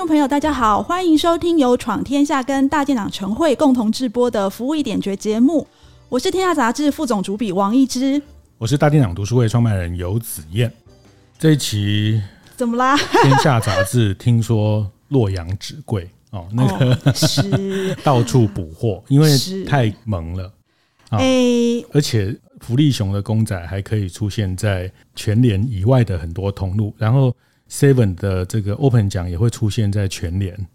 听众朋友，大家好，欢迎收听由闯天下跟大店长晨会共同制播的《服务一点绝》节目。我是天下杂志副总主笔王一之，我是大店长读书会创办人游子燕。这一期怎么啦？天下杂志听说洛阳纸贵哦，那个、哦、是 到处补货，因为太萌了。哎、哦，欸、而且福利熊的公仔还可以出现在全联以外的很多通路，然后 Seven 的这个 Open 奖也会出现在全联。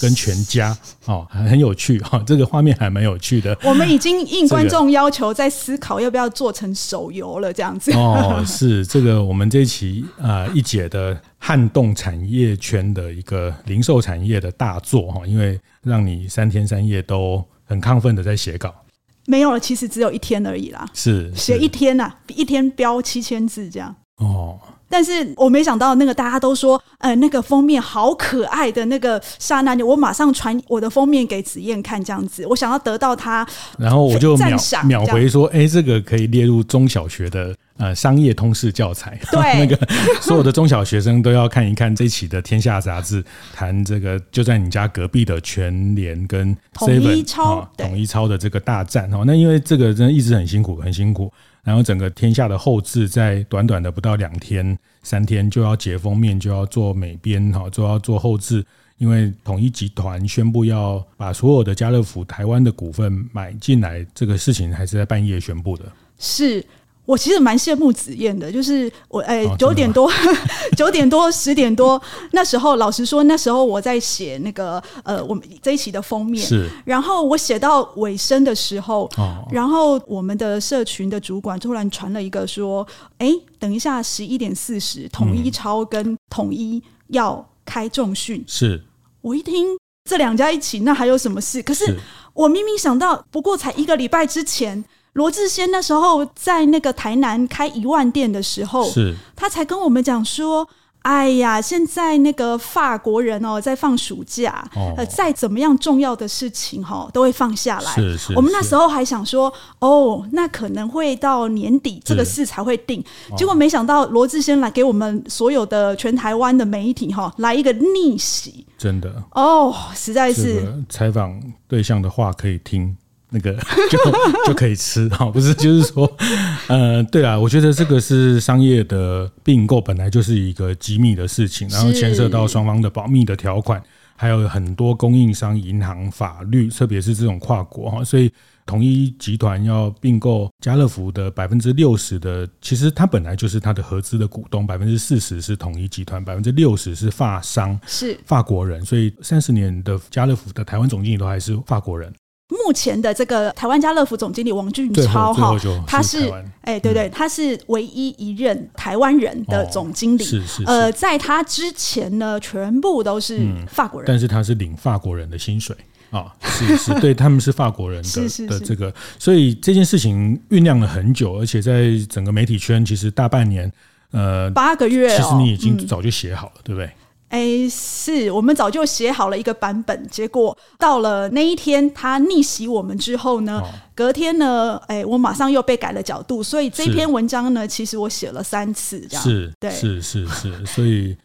跟全家哦，很有趣哈，这个画面还蛮有趣的。我们已经应观众要求，在思考要不要做成手游了，这样子哦。是这个我们这一期啊一姐的撼动产业圈的一个零售产业的大作哈，因为让你三天三夜都很亢奋的在写稿。没有了，其实只有一天而已啦。是写一天呐，一天标七千字这样。哦。但是我没想到，那个大家都说，呃，那个封面好可爱的那个刹那，我马上传我的封面给子燕看，这样子，我想要得到他，然后我就秒秒回说，哎，这个可以列入中小学的呃商业通识教材，对，那个所有的中小学生都要看一看这一期的《天下杂志》，谈这个就在你家隔壁的全联跟统一超统一超的这个大战哦，那因为这个真的一直很辛苦，很辛苦。然后整个天下的后置在短短的不到两天、三天就要解封面，就要做美编哈，就要做后置。因为统一集团宣布要把所有的家乐福台湾的股份买进来，这个事情还是在半夜宣布的。是。我其实蛮羡慕子燕的，就是我哎 九点多九点多十点多那时候，老实说那时候我在写那个呃我们这一期的封面，是，然后我写到尾声的时候，哦，然后我们的社群的主管突然传了一个说，哎，等一下十一点四十，统一超跟统一要开重训，是。我一听这两家一起，那还有什么事？可是。我明明想到，不过才一个礼拜之前。罗志先那时候在那个台南开一万店的时候，是。他才跟我们讲说：“哎呀，现在那个法国人哦，在放暑假，哦、呃，再怎么样重要的事情哈、哦，都会放下来。是是，我们那时候还想说，哦，那可能会到年底这个事才会定。结果没想到罗志先来给我们所有的全台湾的媒体哈、哦，来一个逆袭，真的。哦，实在是。采访对象的话可以听。那个 就就可以吃哈，不是就是说，呃，对啊，我觉得这个是商业的并购，本来就是一个机密的事情，然后牵涉到双方的保密的条款，还有很多供应商、银行、法律，特别是这种跨国哈，所以统一集团要并购家乐福的百分之六十的，其实它本来就是它的合资的股东，百分之四十是统一集团，百分之六十是法商，是法国人，所以三十年的家乐福的台湾总经理都还是法国人。目前的这个台湾家乐福总经理王俊超哈，他是哎对对，他是唯一一任台湾人的总经理。是是。呃，在他之前呢，全部都是法国人。但是他是领法国人的薪水啊，是是，对他们是法国人的的这个，所以这件事情酝酿了很久，而且在整个媒体圈，其实大半年，呃，八个月，其实你已经早就写好了，对不对？哎、欸，是我们早就写好了一个版本，结果到了那一天他逆袭我们之后呢，哦、隔天呢，哎、欸，我马上又被改了角度，所以这篇文章呢，其实我写了三次，这样是，对，是是是，所以。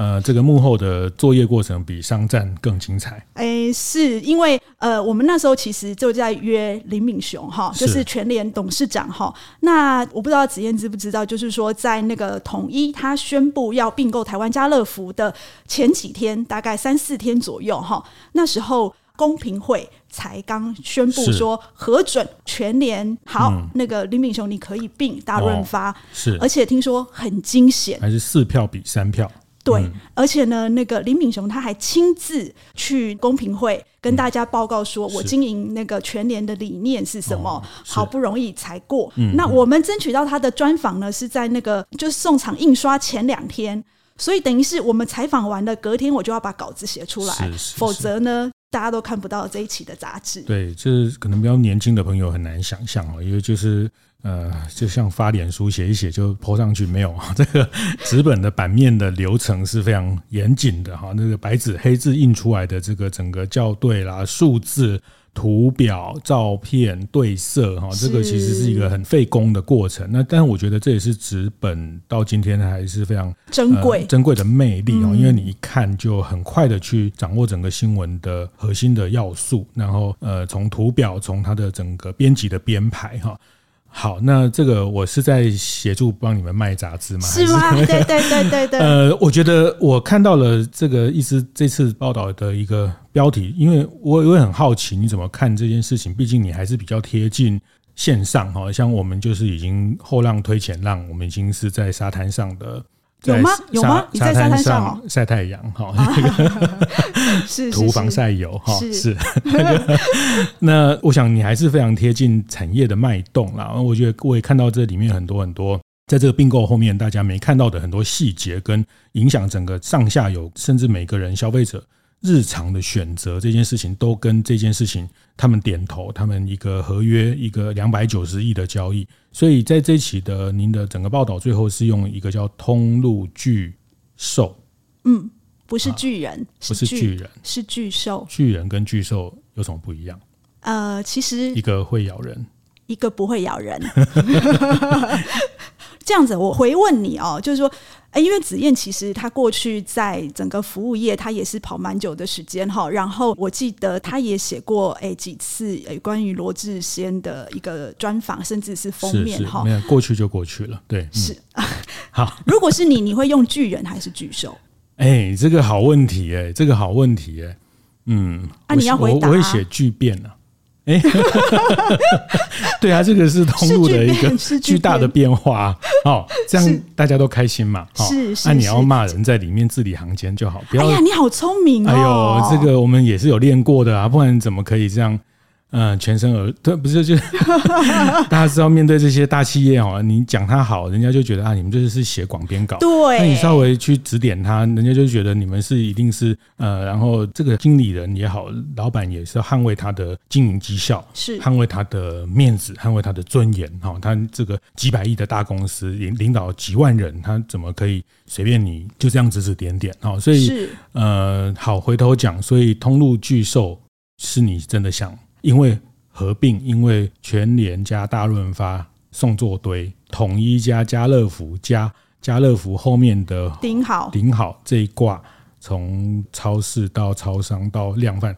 呃，这个幕后的作业过程比商战更精彩。哎，是因为呃，我们那时候其实就在约林敏雄哈，就是全联董事长哈。那我不知道子燕知不知道，就是说在那个统一他宣布要并购台湾家乐福的前几天，大概三四天左右哈，那时候公平会才刚宣布说核准全联。好，嗯、那个林敏雄你可以并大润发，是，而且听说很惊险，还是四票比三票。对，而且呢，那个林敏雄他还亲自去公平会跟大家报告说，我经营那个全联的理念是什么，好不容易才过。那我们争取到他的专访呢，是在那个就是送场印刷前两天，所以等于是我们采访完了，隔天我就要把稿子写出来，否则呢大家都看不到这一期的杂志。对，这可能比较年轻的朋友很难想象哦，因为就是呃，就像发脸书写一写就 po 上去，没有啊。这个纸本的版面的流程是非常严谨的哈，那个白纸黑字印出来的这个整个校对啦、数字。图表、照片对色，哈，这个其实是一个很费工的过程。那但是我觉得这也是纸本到今天还是非常珍贵、珍贵的魅力哦，因为你一看就很快的去掌握整个新闻的核心的要素，然后呃，从图表，从它的整个编辑的编排，哈。好，那这个我是在协助帮你们卖杂志吗？是吗？对对对对对。呃，我觉得我看到了这个意思，这次报道的一个标题，因为我我也很好奇你怎么看这件事情。毕竟你还是比较贴近线上哈，像我们就是已经后浪推前浪，我们已经是在沙滩上的。有吗？有吗？你在沙滩上晒太阳哈，那个是涂防 晒油哈，是那个。那我想你还是非常贴近产业的脉动啦。我觉得我也看到这里面很多很多，在这个并购后面大家没看到的很多细节，跟影响整个上下游，甚至每个人消费者。日常的选择这件事情，都跟这件事情他们点头，他们一个合约，一个两百九十亿的交易，所以在这一期的您的整个报道最后是用一个叫通路巨兽，嗯，不是巨人，啊、不是巨人，是巨兽。巨人跟巨兽有什么不一样？呃，其实一个会咬人，一个不会咬人。这样子，我回问你哦，就是说。哎，因为子燕其实她过去在整个服务业，她也是跑蛮久的时间哈。然后我记得她也写过哎几次哎关于罗志先的一个专访，甚至是封面哈。没有过去就过去了，对，是、嗯、好。如果是你，你会用巨人还是巨兽？哎，这个好问题哎，这个好问题哎，嗯，啊，你要回答、啊，我，我会写巨变啊。哎，对啊，这个是通路的一个巨大的变化哦，这样大家都开心嘛。是是，那你要骂人在里面字里行间就好，不要。哎呀，你好聪明哦！哎呦，这个我们也是有练过的啊，不然怎么可以这样？嗯，全身而退不是就 大家知道面对这些大企业哦，你讲他好，人家就觉得啊，你们这是写广编稿。对，那你稍微去指点他，人家就觉得你们是一定是呃，然后这个经理人也好，老板也是要捍卫他的经营绩效，是捍卫他的面子，捍卫他的尊严哈。他这个几百亿的大公司领领导几万人，他怎么可以随便你就这样指指点点哈？所以是呃，好回头讲，所以通路巨兽是你真的想。因为合并，因为全联加大润发送作堆，统一加家乐福加家乐福后面的顶好顶好这一挂，从超市到超商到量贩，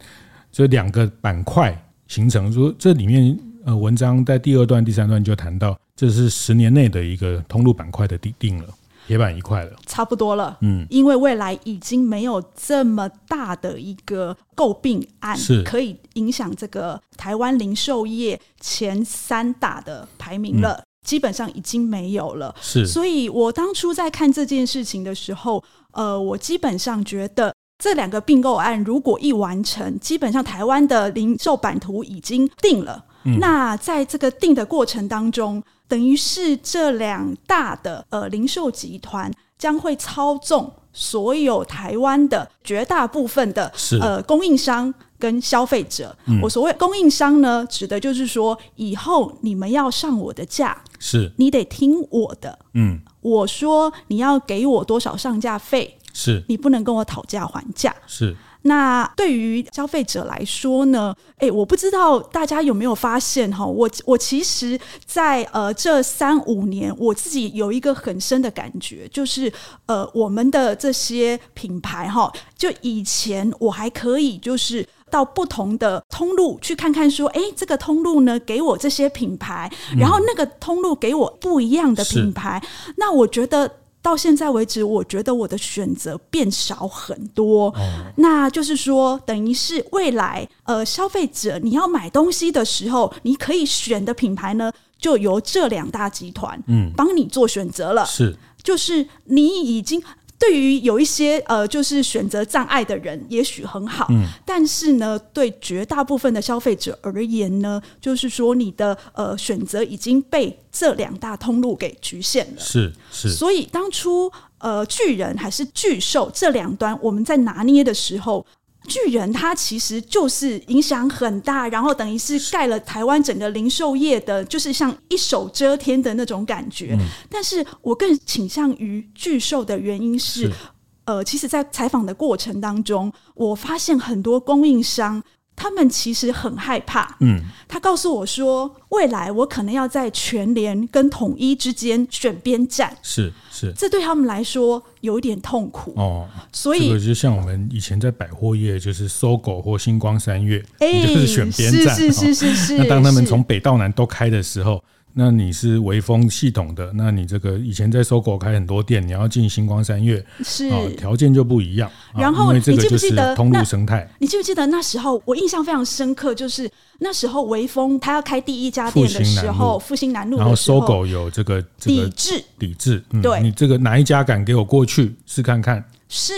这两个板块形成。说这里面呃，文章在第二段、第三段就谈到，这是十年内的一个通路板块的定定了。铁板一块了，差不多了。嗯，因为未来已经没有这么大的一个购并案，是可以影响这个台湾零售业前三大的排名了，嗯、基本上已经没有了。是，所以我当初在看这件事情的时候，呃，我基本上觉得这两个并购案如果一完成，基本上台湾的零售版图已经定了。嗯、那在这个定的过程当中，等于是这两大的呃零售集团将会操纵所有台湾的绝大部分的呃供应商跟消费者。嗯、我所谓供应商呢，指的就是说，以后你们要上我的架，是你得听我的。嗯，我说你要给我多少上架费，是你不能跟我讨价还价。是。那对于消费者来说呢？哎，我不知道大家有没有发现哈，我我其实在呃这三五年，我自己有一个很深的感觉，就是呃我们的这些品牌哈，就以前我还可以就是到不同的通路去看看，说，哎，这个通路呢给我这些品牌，然后那个通路给我不一样的品牌，那我觉得。到现在为止，我觉得我的选择变少很多。哦、那就是说，等于是未来，呃，消费者你要买东西的时候，你可以选的品牌呢，就由这两大集团嗯帮你做选择了。是，就是你已经。对于有一些呃，就是选择障碍的人，也许很好。嗯，但是呢，对绝大部分的消费者而言呢，就是说你的呃选择已经被这两大通路给局限了。是是。所以当初呃巨人还是巨兽这两端，我们在拿捏的时候，巨人他其实就是影响很大，然后等于是盖了台湾整个零售业的，就是像一手遮天的那种感觉。嗯、但是我更倾向于巨兽的原因是，是呃，其实，在采访的过程当中，我发现很多供应商。他们其实很害怕，嗯，他告诉我说，未来我可能要在全联跟统一之间选边站，是是，这对他们来说有一点痛苦哦。所以，这个就像我们以前在百货业，就是 SOGO 或星光三月，欸、就是选边站，是是是是是。那当他们从北到南都开的时候。那你是微风系统的，那你这个以前在 SOGO 开很多店，你要进星光三月，是条件就不一样。然后因为这个就是通路生态。你记不记得那时候我印象非常深刻，就是那时候微风他要开第一家店的时候，复兴南路，然后 SOGO 有这个抵制，抵制。对，你这个哪一家敢给我过去试看看？是。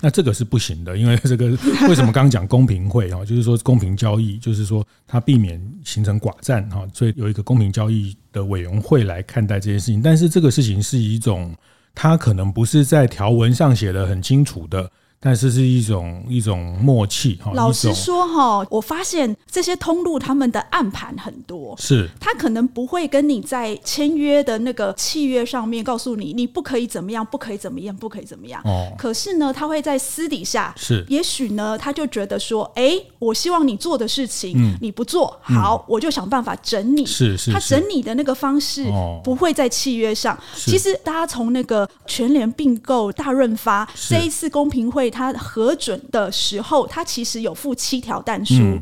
那这个是不行的，因为这个 为什么刚刚讲公平会啊，就是说公平交易，就是说它避免形成寡占哈，所以有一个公平交易的委员会来看待这件事情。但是这个事情是一种，它可能不是在条文上写的很清楚的。但是是一种一种默契哈。老实说哈，我发现这些通路他们的暗盘很多，是他可能不会跟你在签约的那个契约上面告诉你，你不可以怎么样，不可以怎么样，不可以怎么样。哦。可是呢，他会在私底下，是也许呢，他就觉得说，哎，我希望你做的事情，嗯，你不做好，嗯，我就想办法整你。是是，是。他整你的那个方式不会在契约上。其实大家从那个全联并购大润发这一次公平会。他核准的时候，他其实有附七条弹书。嗯、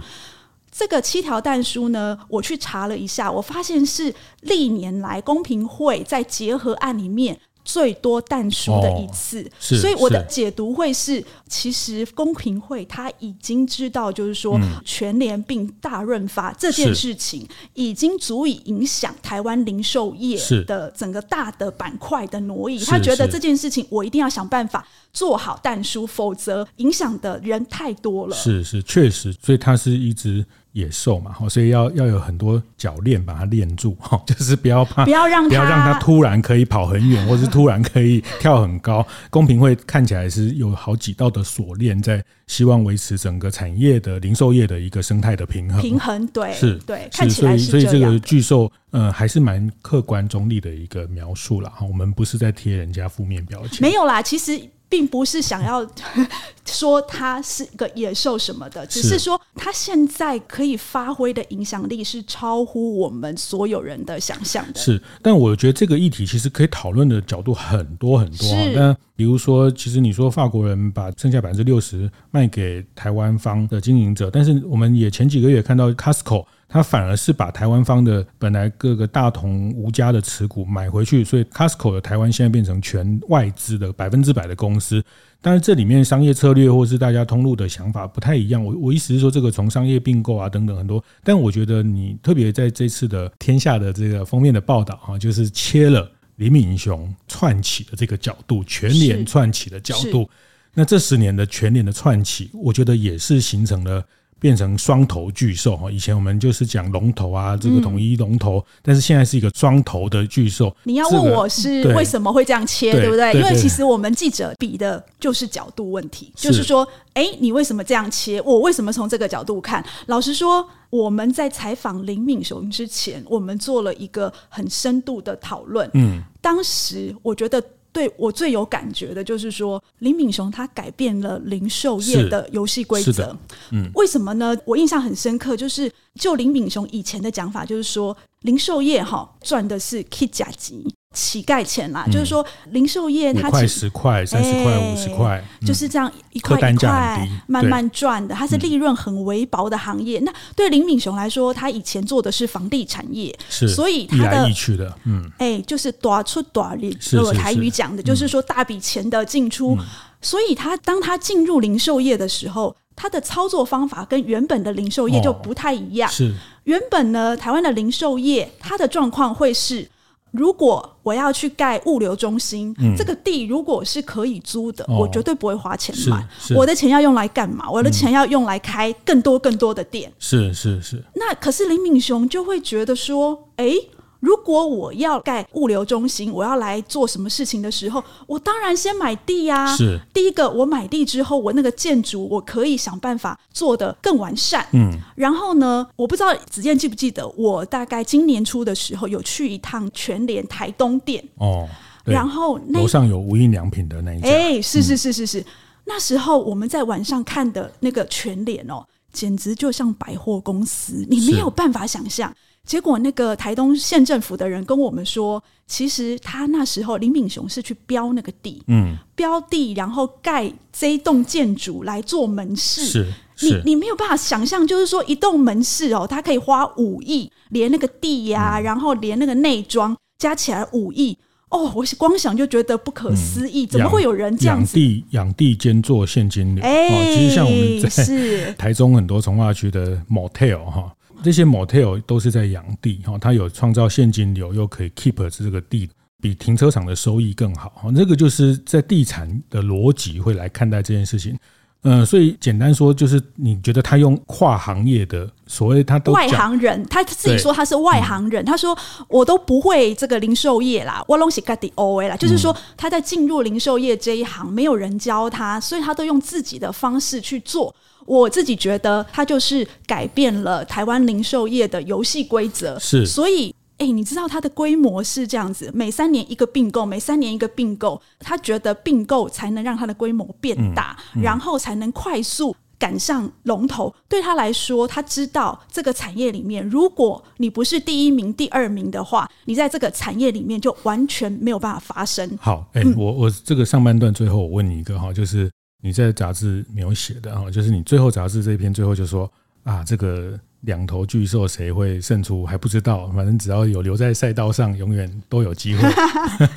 这个七条弹书呢，我去查了一下，我发现是历年来公平会在结合案里面。最多但书的一次，哦、所以我的解读会是，其实公平会他已经知道，就是说全联并大润发这件事情，已经足以影响台湾零售业的整个大的板块的挪移。他觉得这件事情，我一定要想办法做好但书，否则影响的人太多了。是是，确实，所以他是一直。野兽嘛，所以要要有很多脚链把它链住，哈，就是不要怕，不要让它，不要让它突然可以跑很远，或是突然可以跳很高。公平会看起来是有好几道的锁链，在希望维持整个产业的零售业的一个生态的平衡。平衡，对，是，对，看起来是所以，所以这个巨兽，呃，还是蛮客观中立的一个描述了哈。我们不是在贴人家负面标签，没有啦，其实。并不是想要 说他是一个野兽什么的，只是说他现在可以发挥的影响力是超乎我们所有人的想象的。是，但我觉得这个议题其实可以讨论的角度很多很多。那比如说，其实你说法国人把剩下百分之六十卖给台湾方的经营者，但是我们也前几个月看到 Costco。他反而是把台湾方的本来各个大同吴家的持股买回去，所以 Costco 的台湾现在变成全外资的百分之百的公司。但是这里面商业策略或是大家通路的想法不太一样。我我意思是说，这个从商业并购啊等等很多，但我觉得你特别在这次的天下的这个封面的报道啊，就是切了李敏雄串起的这个角度，全联串起的角度。那这十年的全联的串起，我觉得也是形成了。变成双头巨兽哈，以前我们就是讲龙头啊，这个统一龙头，但是现在是一个双头的巨兽。你要问我是为什么会这样切，对不对？因为其实我们记者比的就是角度问题，就是说，哎，你为什么这样切？我为什么从这个角度看？老实说，我们在采访林敏雄之前，我们做了一个很深度的讨论。嗯，当时我觉得。对我最有感觉的就是说，林敏雄他改变了零售业的游戏规则。嗯，为什么呢？我印象很深刻，就是就林敏雄以前的讲法，就是说零售业哈赚的是 K 甲级。乞丐钱啦，嗯、就是说零售业它块十块、三十块、五十块，就是这样一块一块慢慢赚的，它是利润很微薄的行业。嗯、那对林敏雄来说，他以前做的是房地产业，是所以他的易去的，嗯，哎，就是大出大入，我台语讲的就是说大笔钱的进出。嗯、所以他当他进入零售业的时候，他的操作方法跟原本的零售业就不太一样。哦、是原本呢，台湾的零售业它的状况会是。如果我要去盖物流中心，嗯、这个地如果是可以租的，哦、我绝对不会花钱买。我的钱要用来干嘛？我的钱要用来开更多更多的店。是是是。那可是林敏雄就会觉得说，哎，如果我要盖物流中心，我要来做什么事情的时候，我当然先买地呀、啊。是。第一个，我买地之后，我那个建筑我可以想办法做得更完善。嗯，然后呢，我不知道子健记不记得，我大概今年初的时候有去一趟全联台东店。哦，然后那楼上有无印良品的那一家，哎，是是是是是，嗯、那时候我们在晚上看的那个全联哦，简直就像百货公司，你没有办法想象。结果那个台东县政府的人跟我们说，其实他那时候林敏雄是去标那个地，嗯，标地然后盖这一栋建筑来做门市。是，是你你没有办法想象，就是说一栋门市哦，他可以花五亿，连那个地呀、啊，嗯、然后连那个内装加起来五亿哦，我光想就觉得不可思议，嗯、怎么会有人这样子？养地养地兼做现金流，哎、哦，其实像我们在是 台中很多从化区的 motel 哈。这些 motel 都是在养地哈，它有创造现金流，又可以 keep 这个地，比停车场的收益更好哈。这个就是在地产的逻辑会来看待这件事情。嗯，所以简单说，就是你觉得他用跨行业的所谓他都外行人，他自己说他是外行人，他说我都不会这个零售业啦，我拢是家己学的啦，就是说他在进入零售业这一行，没有人教他，所以他都用自己的方式去做。我自己觉得，他就是改变了台湾零售业的游戏规则。是，所以，哎、欸，你知道它的规模是这样子，每三年一个并购，每三年一个并购。他觉得并购才能让它的规模变大，嗯嗯、然后才能快速赶上龙头。对他来说，他知道这个产业里面，如果你不是第一名、第二名的话，你在这个产业里面就完全没有办法发生。好，哎、欸，嗯、我我这个上半段最后我问你一个哈，就是。你在杂志没有写的哈，就是你最后杂志这一篇最后就说啊，这个两头巨兽谁会胜出还不知道，反正只要有留在赛道上，永远都有机会。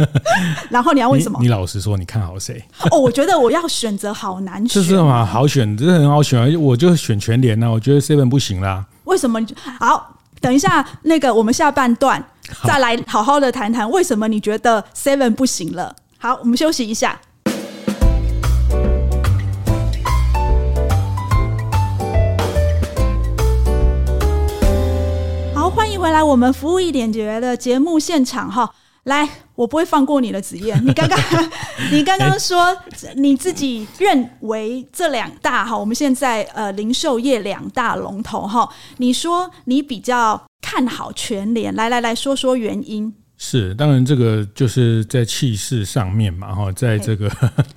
然后你要问什么？你，你老实说，你看好谁？哦，我觉得我要选择好难选，这是嘛？好选，这是很好选，我就选全联呐。我觉得 Seven 不行啦。为什么？好，等一下，那个我们下半段再来好好的谈谈为什么你觉得 Seven 不行了。好，我们休息一下。回来，我们服务一点觉的节目现场哈，来，我不会放过你的子燕。你刚刚，你刚刚说你自己认为这两大哈，我们现在呃零售业两大龙头哈，你说你比较看好全联，来来来说说原因。是，当然这个就是在气势上面嘛哈，在这个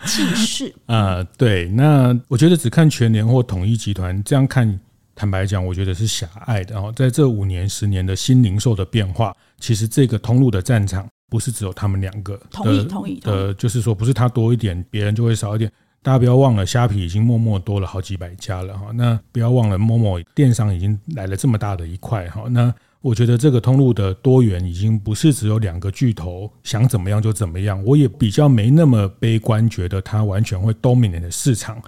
气势 啊，对，那我觉得只看全联或统一集团这样看。坦白讲，我觉得是狭隘的。然后在这五年、十年的新零售的变化，其实这个通路的战场不是只有他们两个。同意，同意。呃，就是说，不是他多一点，别人就会少一点。大家不要忘了，虾皮已经默默多了好几百家了哈。那不要忘了，momo 电商已经来了这么大的一块哈。那我觉得这个通路的多元已经不是只有两个巨头想怎么样就怎么样。我也比较没那么悲观，觉得它完全会 dominate 的市场。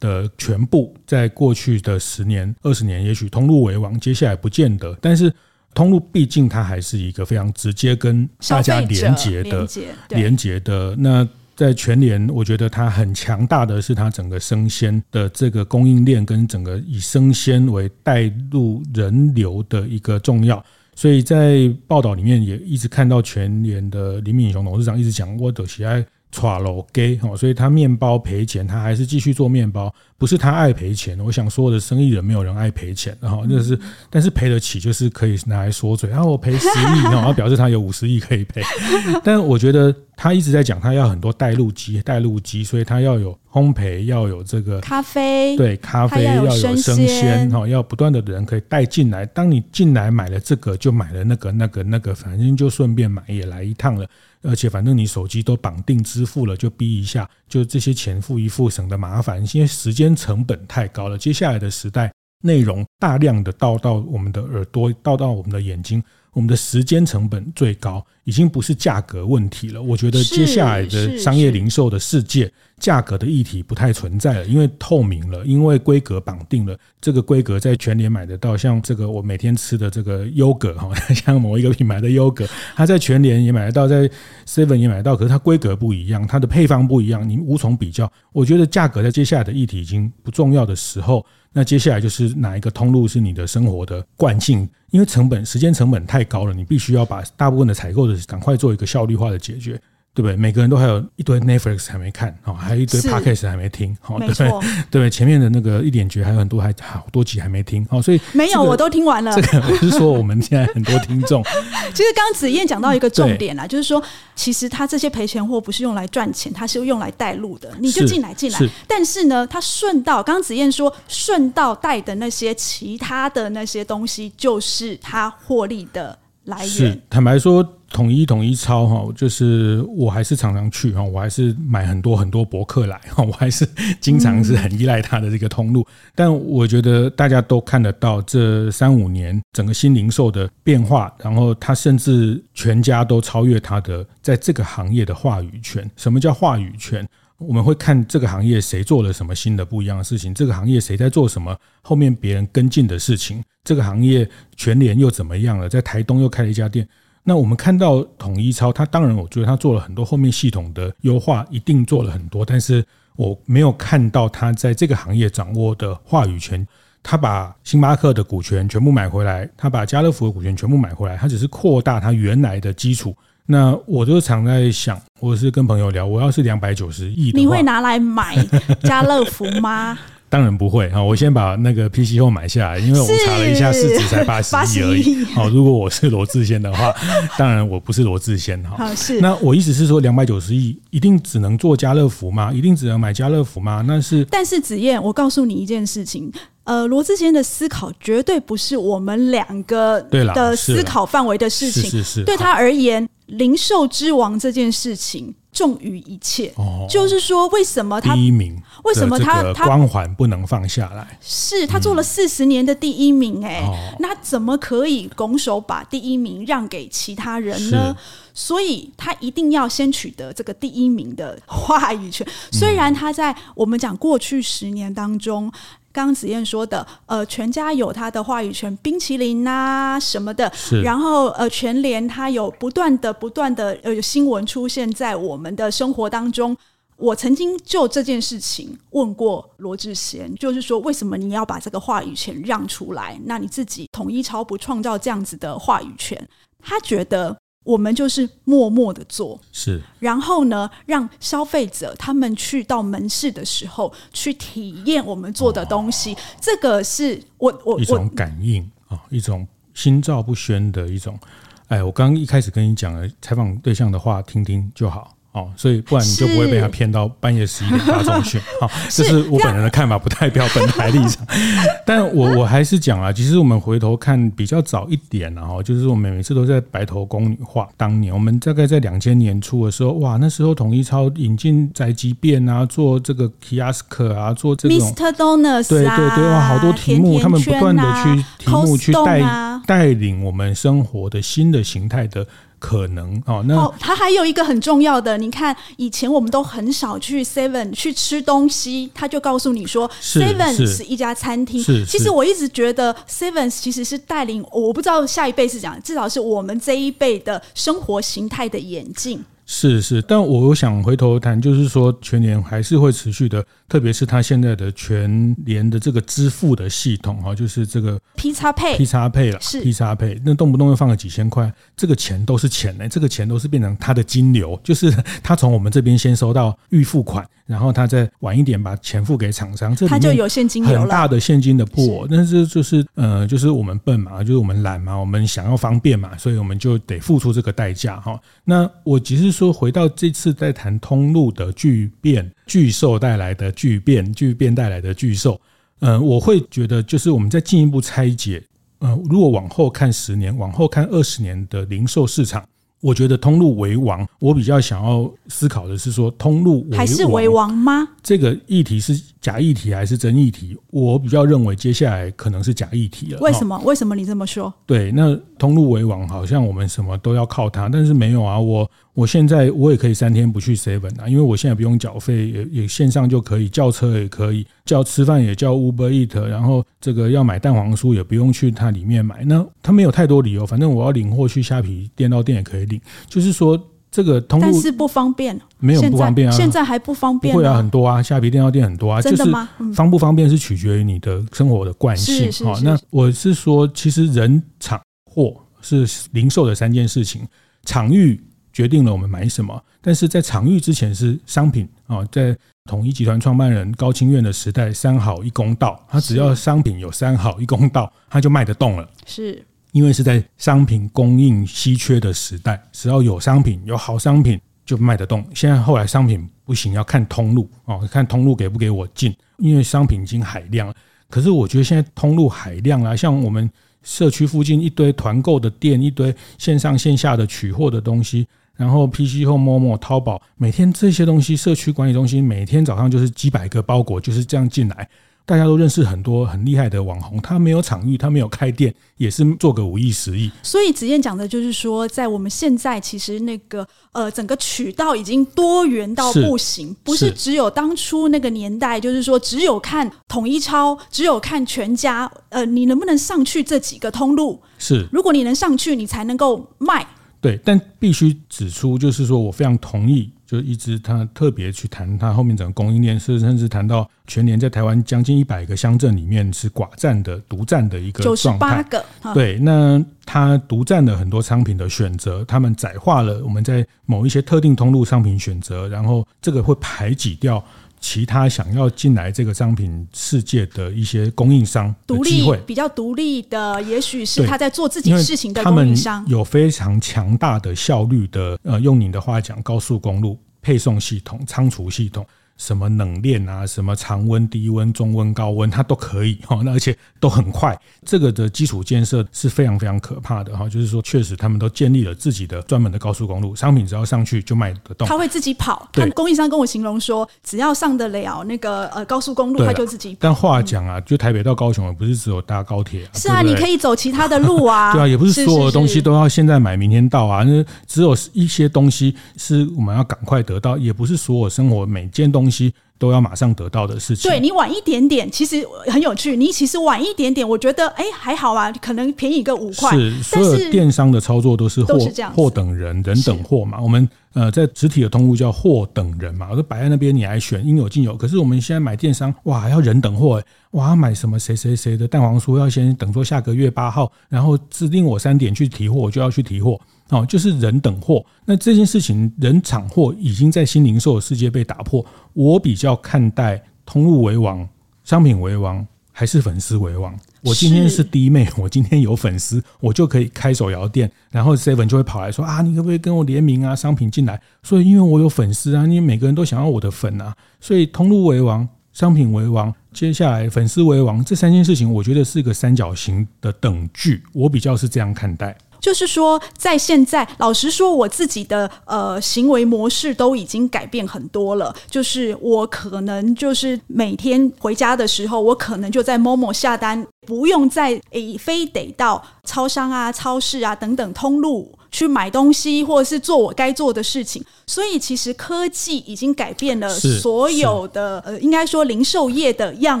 的全部，在过去的十年、二十年，也许通路为王，接下来不见得。但是通路毕竟它还是一个非常直接跟大家连接的、连接的。那在全联，我觉得它很强大的是它整个生鲜的这个供应链，跟整个以生鲜为带入人流的一个重要。所以在报道里面也一直看到全联的林敏雄董事长一直讲，我都喜爱。垮了给哦，所以他面包赔钱，他还是继续做面包，不是他爱赔钱。我想所有的生意人没有人爱赔钱，然后就是，但是赔得起就是可以拿来说嘴。然后我赔十亿，然后表示他有五十亿可以赔。但我觉得他一直在讲，他要很多带路机，带路机，所以他要有烘焙，要有这个咖啡，对，咖啡要有生鲜哈，要不断的人可以带进来。当你进来买了这个，就买了那个、那个、那个，反正就顺便买也来一趟了。而且反正你手机都绑定支付了，就逼一下，就这些钱付一付，省得麻烦。因为时间成本太高了。接下来的时代，内容大量的到到我们的耳朵，到到我们的眼睛。我们的时间成本最高，已经不是价格问题了。我觉得接下来的商业零售的世界，价格的议题不太存在了，因为透明了，因为规格绑定了。这个规格在全联买得到，像这个我每天吃的这个优格 哈，像某一个品牌的优格，它在全联也买得到，在 Seven 也买得到，可是它规格不一样，它的配方不一样，你无从比较。我觉得价格在接下来的议题已经不重要的时候。那接下来就是哪一个通路是你的生活的惯性？因为成本、时间成本太高了，你必须要把大部分的采购的赶快做一个效率化的解决。对不对？每个人都还有一堆 Netflix 还没看，哦，还有一堆 Podcast 还没听，哦，对不对？对，前面的那个一点绝还有很多，还好多集还没听，哦，所以没有，我都听完了。这个 我是说我们现在很多听众。其实刚刚子燕讲到一个重点啦，就是说，其实他这些赔钱货不是用来赚钱，他是用来带路的，你就进来进来。但是呢，他顺道，刚刚子燕说顺道带的那些其他的那些东西，就是他获利的来源。是，坦白说。统一统一超哈，就是我还是常常去哈，我还是买很多很多博客来哈，我还是经常是很依赖它的这个通路。但我觉得大家都看得到这三五年整个新零售的变化，然后它甚至全家都超越它的在这个行业的话语权。什么叫话语权？我们会看这个行业谁做了什么新的不一样的事情，这个行业谁在做什么，后面别人跟进的事情，这个行业全联又怎么样了？在台东又开了一家店。那我们看到统一超，它当然我觉得它做了很多后面系统的优化，一定做了很多，但是我没有看到它在这个行业掌握的话语权。他把星巴克的股权全部买回来，他把家乐福的股权全部买回来，他只是扩大他原来的基础。那我就常在想，我是跟朋友聊，我要是两百九十亿，你会拿来买家乐福吗？当然不会啊！我先把那个 PC Home 买下来，因为我查了一下，市值才 八十亿而已。好，如果我是罗志先的话，当然我不是罗志先哈。是。那我意思是说，两百九十亿一定只能做家乐福吗？一定只能买家乐福吗？那是。但是子燕，我告诉你一件事情，呃，罗志贤的思考绝对不是我们两个的思考范围的事情。是是是。对他而言，零售之王这件事情。重于一切，哦，就是说，为什么他第一名？为什么他他光环不能放下来？是他做了四十年的第一名，欸，哎，嗯，那怎么可以拱手把第一名让给其他人呢？所以他一定要先取得这个第一名的话语权。虽然他在我们讲过去十年当中。刚刚子燕说的，呃，全家有他的话语权，冰淇淋啊什么的，是。然后呃，全联他有不断的、不断的呃新闻出现在我们的生活当中。我曾经就这件事情问过罗志贤，就是说，为什么你要把这个话语权让出来？那你自己统一超不创造这样子的话语权？他觉得。我们就是默默的做，是，然后呢，让消费者他们去到门市的时候去体验我们做的东西，哦、这个是我我一种感应啊、哦，一种心照不宣的一种。哎，我刚刚一开始跟你讲了采访对象的话，听听就好。哦，所以不然你就不会被他骗到半夜十一点发重讯。好，这是我本人的看法，不代表本台立场。但我我还是讲啊，其实我们回头看比较早一点，然后就是我们每次都在白头宫女话。当年我们大概在两千年初的时候，哇，那时候统一超引进宅急便啊，做这个 kiosk 啊，做这种 Mr. Donuts 对对对，哇，好多题目，他们不断的去题目去带带领我们生活的新的形态的。可能哦，那哦，它还有一个很重要的，你看以前我们都很少去 Seven 去吃东西，他就告诉你说 Seven 是一家餐厅。其实我一直觉得 Seven 其实是带领，我不知道下一辈是讲，至少是我们这一辈的生活形态的演进。是是，但我想回头谈，就是说全年还是会持续的，特别是它现在的全年的这个支付的系统哈，就是这个 P-XPay P-XPay 了，是 P-XPay，那动不动又放个几千块，这个钱都是钱呢，这个钱都是变成他的金流，就是他从我们这边先收到预付款，然后他再晚一点把钱付给厂商，这他就有现金流了，很大的现金的破，但是就是呃，就是我们笨嘛，就是我们懒嘛，我们想要方便嘛，所以我们就得付出这个代价哈。那我只是。说回到这次在谈通路的巨变、巨兽带来的巨变、巨变带来的巨兽，嗯，我会觉得就是我们再进一步拆解，嗯，如果往后看十年、往后看二十年的零售市场。我觉得通路为王，我比较想要思考的是说，通路为王还是为王吗？这个议题是假议题还是真议题？我比较认为接下来可能是假议题了。为什么？为什么你这么说？对，那通路为王，好像我们什么都要靠它，但是没有啊。我我现在我也可以三天不去 seven 啊，因为我现在不用缴费，也也线上就可以叫车，也可以叫吃饭，也叫 Uber Eat，然后这个要买蛋黄酥也不用去它里面买。那它没有太多理由，反正我要领货去虾皮店到店也可以领。就是说，这个通路，但是不方便，没有不方便啊，现在还不方便，会啊，很多啊，虾皮电话店很多啊，真的吗？就是方不方便是取决于你的生活的惯性。好，那我是说，其实人、场、货是零售的三件事情，场域决定了我们买什么，但是在场域之前是商品啊，在统一集团创办人高清院的时代，三好一公道，他只要商品有三好一公道，他就卖得动了。是。因为是在商品供应稀缺的时代，只要有商品，有好商品就卖得动。现在后来商品不行，要看通路哦，看通路给不给我进。因为商品已经海量了，可是我觉得现在通路海量啊，像我们社区附近一堆团购的店，一堆线上线下的取货的东西，然后 PC 后 Momo、淘宝，每天这些东西，社区管理中心每天早上就是几百个包裹就是这样进来。大家都认识很多很厉害的网红，他没有场域，他没有开店，也是做个五亿、十亿。所以子燕讲的就是说，在我们现在其实那个呃整个渠道已经多元到不行，是不是只有当初那个年代，就是说只有看统一超，只有看全家，呃，你能不能上去这几个通路？是，如果你能上去，你才能够卖。对，但必须指出，就是说我非常同意。就一直他特别去谈他后面整个供应链，是甚至谈到全年在台湾将近一百个乡镇里面是寡占的独占的一个状态。九十八个，对，那他独占了很多商品的选择，他们窄化了我们在某一些特定通路商品选择，然后这个会排挤掉。其他想要进来这个商品世界的一些供应商独立会，比较独立的，也许是他在做自己事情的供应商，有非常强大的效率的，呃，用你的话讲，高速公路配送系统、仓储系统。什么冷链啊，什么常温、低温、中温、高温，它都可以哈。那而且都很快，这个的基础建设是非常非常可怕的哈。就是说，确实他们都建立了自己的专门的高速公路，商品只要上去就卖得动。他会自己跑，他供应商跟我形容说，只要上得了那个呃高速公路，他就自己跑。但话讲啊，就台北到高雄，也不是只有搭高铁啊。是啊，你可以走其他的路啊。对啊，也不是所有的东西都要现在买明天到啊。那只有一些东西是我们要赶快得到，也不是所有生活每件东西。都要马上得到的事情。对，你晚一点点，其实很有趣。你其实晚一点点，我觉得哎还好啊，可能便宜个五块。是，所有电商的操作都是货货等人，人等货嘛。我们呃在实体的通路叫货等人嘛，我说摆在那边你来选，应有尽有。可是我们现在买电商，哇，还要人等货，哇，要买什么谁谁谁的蛋黄酥，要先等说下个月八号，然后指定我三点去提货，我就要去提货。哦，就是人等货。那这件事情，人场货已经在新零售的世界被打破。我比较看待通路为王，商品为王，还是粉丝为王？我今天是弟妹，我今天有粉丝，我就可以开手摇店，然后 Seven 就会跑来说啊，你可不可以跟我联名啊？商品进来。所以因为我有粉丝啊，因为每个人都想要我的粉啊，所以通路为王，商品为王，接下来粉丝为王，这三件事情，我觉得是一个三角形的等距。我比较是这样看待。就是说，在现在，老实说，我自己的呃行为模式都已经改变很多了。就是我可能就是每天回家的时候，我可能就在 Momo 下单，不用再诶非得到超商啊、超市啊等等通路去买东西，或者是做我该做的事情。所以，其实科技已经改变了所有的呃，应该说零售业的样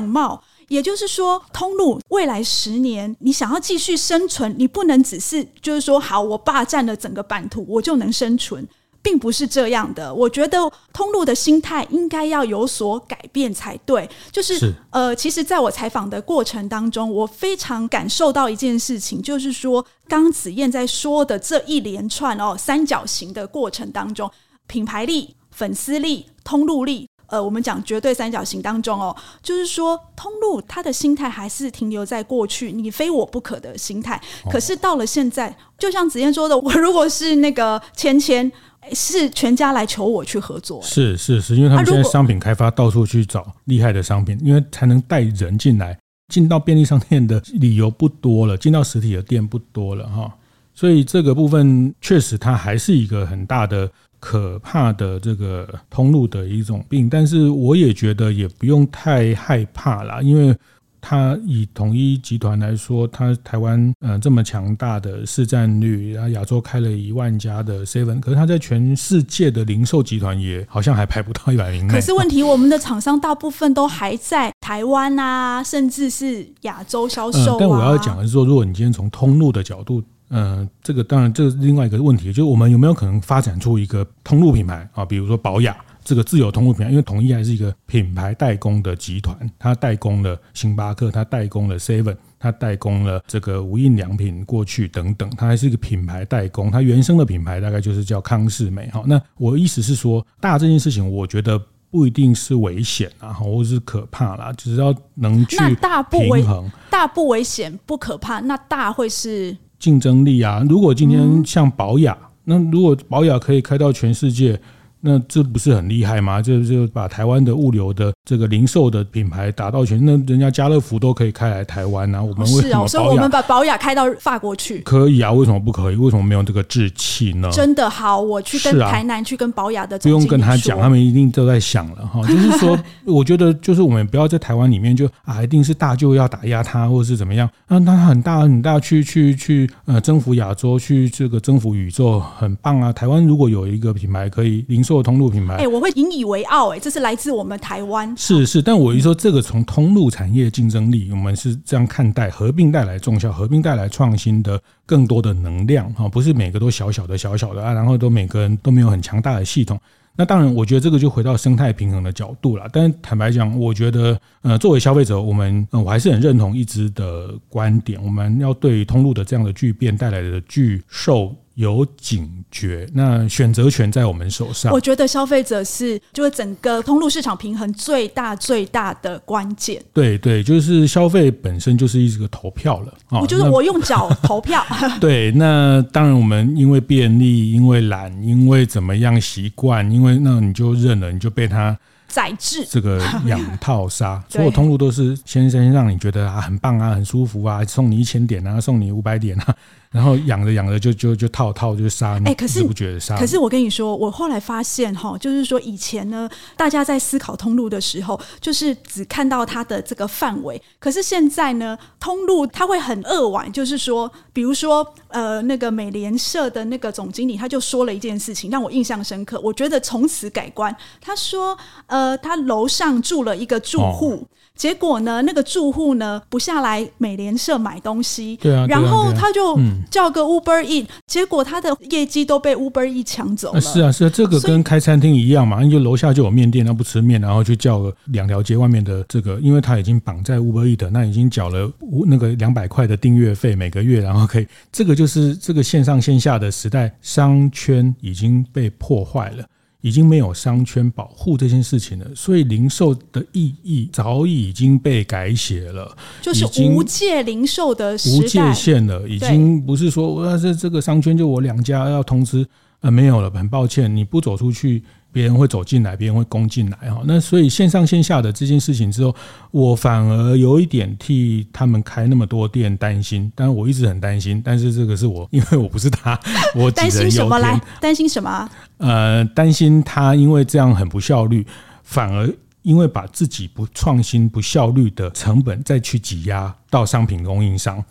貌。也就是说，通路未来十年，你想要继续生存，你不能只是就是说，好，我霸占了整个版图，我就能生存，并不是这样的。我觉得通路的心态应该要有所改变才对。就是，呃，其实在我采访的过程当中，我非常感受到一件事情，就是说，刚子燕在说的这一连串哦三角形的过程当中，品牌力、粉丝力、通路力。呃，我们讲绝对三角形当中哦，就是说通路他的心态还是停留在过去你非我不可的心态。可是到了现在，就像子燕说的，我如果是那个芊芊，是全家来求我去合作。是是是，因为他们现在商品开发到处去找厉害的商品，因为才能带人进来，进到便利商店的理由不多了，进到实体的店不多了哈。所以这个部分确实它还是一个很大的。可怕的这个通路的一种病，但是我也觉得也不用太害怕啦，因为它以统一集团来说，它台湾呃这么强大的市占率，然后亚洲开了一万家的 Seven，可是它在全世界的零售集团也好像还排不到一百名。可是问题，我们的厂商大部分都还在台湾啊，甚至是亚洲销售啊。但我要讲的是说，如果你今天从通路的角度。呃，这个当然这是另外一个问题，就是我们有没有可能发展出一个通路品牌啊？比如说宝雅这个自有通路品牌，因为统一还是一个品牌代工的集团，它代工了星巴克，它代工了 Seven。它代工了这个无印良品过去等等，它还是一个品牌代工，它原生的品牌大概就是叫康士美哈。那我意思是说，大这件事情，我觉得不一定是危险啊，或者是可怕啦，只要能去平衡。大不危，大不危险，不可怕，那大会是竞争力啊。如果今天像保雅，那如果保雅可以开到全世界。那这不是很厉害吗？就就把台湾的物流的这个零售的品牌打到全，那人家家乐福都可以开来台湾啊。我们为什么？所以我们把宝雅开到法国去？可以啊，为什么不可以？为什么没有这个志气呢？真的好，我去跟台南去跟宝雅的，不用跟他讲，他们一定都在想了哈。就是说，我觉得就是我们不要在台湾里面就啊，一定是大舅要打压他，或者是怎么样？那他很大很大，去去去呃，征服亚洲，去这个征服宇宙，很棒啊！台湾如果有一个品牌可以零售。通路品牌，哎，我会引以为傲，哎，这是来自我们台湾。是是，但我一说这个从通路产业竞争力，我们是这样看待，合并带来重效，合并带来创新的更多的能量，哈，不是每个都小小的小小的啊，然后都每个人都没有很强大的系统。那当然，我觉得这个就回到生态平衡的角度了。但是坦白讲，我觉得，呃，作为消费者，我们，呃，我还是很认同一支的观点，我们要对通路的这样的巨变带来的巨兽。有警觉，那选择权在我们手上。我觉得消费者是就是整个通路市场平衡最大最大的关键。对对，就是消费本身就是一个投票了啊。我觉得我用脚投票。对，那当然我们因为便利，因为懒，因为怎么样习惯，因为那你就认了，你就被他宰制。这个养套杀，所有通路都是先生让你觉得啊很棒啊，很舒服啊，送你一千点啊，送你五百点啊。然后养着养着就就就套套就杀你，哎，可是不觉得杀？可是我跟你说，我后来发现哈，就是说以前呢，大家在思考通路的时候，就是只看到它的这个范围。可是现在呢，通路它会很扼腕，就是说，比如说呃，那个美联社的那个总经理，他就说了一件事情，让我印象深刻。我觉得从此改观。他说，呃，他楼上住了一个住户。哦结果呢，那个住户呢不下来美联社买东西，对啊，然后他就叫个 Uber Eats，结果他的业绩都被 Uber Eats 抢走了。是啊，是啊，这个跟开餐厅一样嘛，你就楼下就有面店，他不吃面，然后就叫个两条街外面的这个，因为他已经绑在 Uber Eats，那已经缴了那个两百块的订阅费每个月，然后可以，这个就是这个线上线下的时代，商圈已经被破坏了。已经没有商圈保护这件事情了，所以零售的意义早已经被改写了，就是无界零售的无界限了，已经不是说我要是这个商圈就我两家要通知，呃，没有了，很抱歉，你不走出去。别人会走进来，别人会攻进来哈。那所以线上线下的这件事情之后，我反而有一点替他们开那么多店担心。但我一直很担心，但是这个是我，因为我不是他，我。担心什么来？担心什么？呃，担心他因为这样很不效率，反而因为把自己不创新、不效率的成本再去挤压到商品供应商。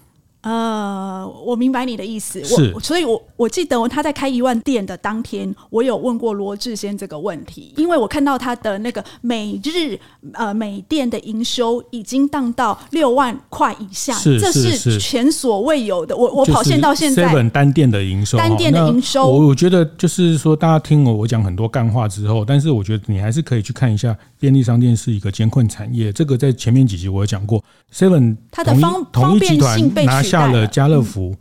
呃，我明白你的意思。是，我所以我，我我记得他在开一万店的当天，我有问过罗志先这个问题，因为我看到他的那个每日呃每店的营收已经降到六万块以下，是这是前所未有的。我我跑线到现在，seven 单店的营收，单店的营收，我我觉得就是说，大家听我我讲很多干话之后，但是我觉得你还是可以去看一下，便利商店是一个艰困产业，这个在前面几集我有讲过，seven 它的方方便性被取下了家乐福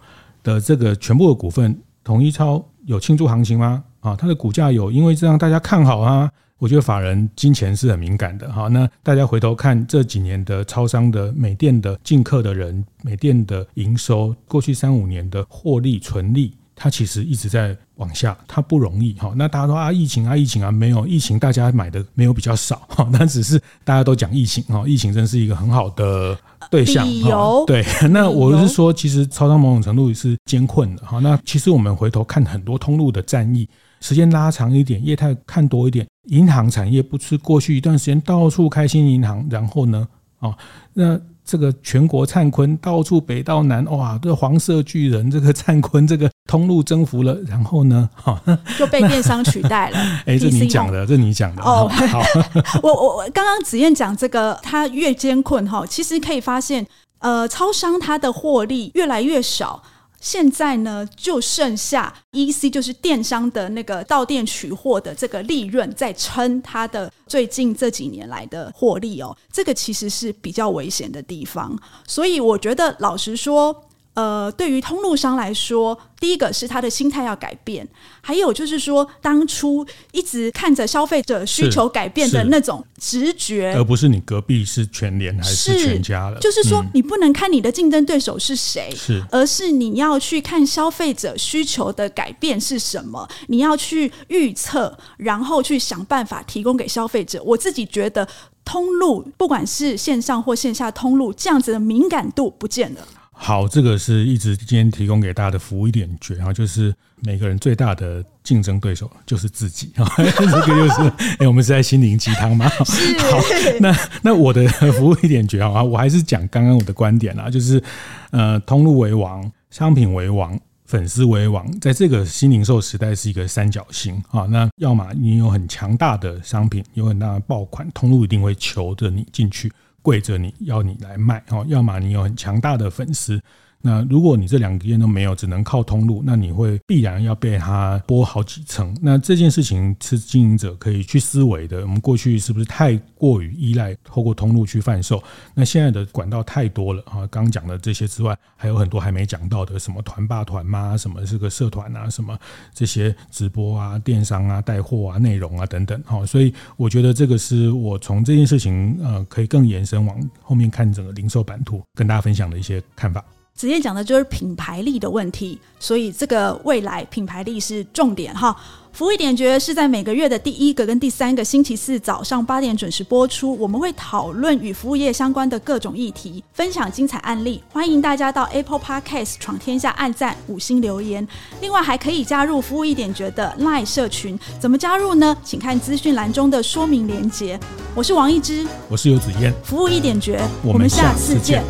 的这个全部的股份，统一超有庆祝行情吗？啊，它的股价有，因为这样大家看好啊。我觉得法人金钱是很敏感的哈。那大家回头看这几年的超商的美店的进客的人，美店的营收，过去三五年的获利纯利。它其实一直在往下，它不容易哈。那大家说啊，疫情啊，疫情啊，没有疫情，大家买的没有比较少哈。那只是大家都讲疫情哈，疫情真是一个很好的对象哈。对，那我是说，其实超商某种程度是艰困的哈。那其实我们回头看很多通路的战役，时间拉长一点，业态看多一点，银行产业不是过去一段时间到处开新银行，然后呢啊那。这个全国灿坤，到处北到南，哇！这黄色巨人，这个灿坤，这个通路征服了，然后呢，哈，就被电商取代了。哎，这你讲的，这你讲的。哦，好，我我我刚刚子燕讲这个，它越艰困哈，其实可以发现，呃，超商它的获利越来越少。现在呢，就剩下 EC，就是电商的那个到店取货的这个利润，在撑它的最近这几年来的获利哦。这个其实是比较危险的地方，所以我觉得，老实说。呃，对于通路商来说，第一个是他的心态要改变，还有就是说，当初一直看着消费者需求改变的那种直觉，而不是你隔壁是全联还是全家了。就是说，你不能看你的竞争对手是谁，是、嗯，而是你要去看消费者需求的改变是什么，你要去预测，然后去想办法提供给消费者。我自己觉得，通路不管是线上或线下通路，这样子的敏感度不见了。好，这个是一直今天提供给大家的服务一点诀啊，就是每个人最大的竞争对手就是自己啊。这个就是，哎、欸，我们是在心灵鸡汤吗？好，那那我的服务一点诀啊，我还是讲刚刚我的观点啊，就是呃，通路为王，商品为王，粉丝为王，在这个新零售时代是一个三角形啊。那要么你有很强大的商品，有很大的爆款，通路一定会求着你进去。跪着你要你来卖哦，要么你有很强大的粉丝。那如果你这两个都没有，只能靠通路，那你会必然要被它剥好几层。那这件事情是经营者可以去思维的。我们过去是不是太过于依赖透过通路去贩售？那现在的管道太多了啊！刚讲的这些之外，还有很多还没讲到的，什么团爸团妈，什么这个社团啊，什么这些直播啊、电商啊、带货啊、内容啊等等。哈，所以我觉得这个是我从这件事情呃，可以更延伸往后面看整个零售版图，跟大家分享的一些看法。直接讲的就是品牌力的问题，所以这个未来品牌力是重点哈。服务一点绝是在每个月的第一个跟第三个星期四早上八点准时播出。我们会讨论与服务业相关的各种议题，分享精彩案例。欢迎大家到 Apple Podcast 闯天下按赞五星留言。另外还可以加入服务一点绝的 Line 社群，怎么加入呢？请看资讯栏中的说明连结。我是王一之，我是游子燕，服务一点绝，我们下次见。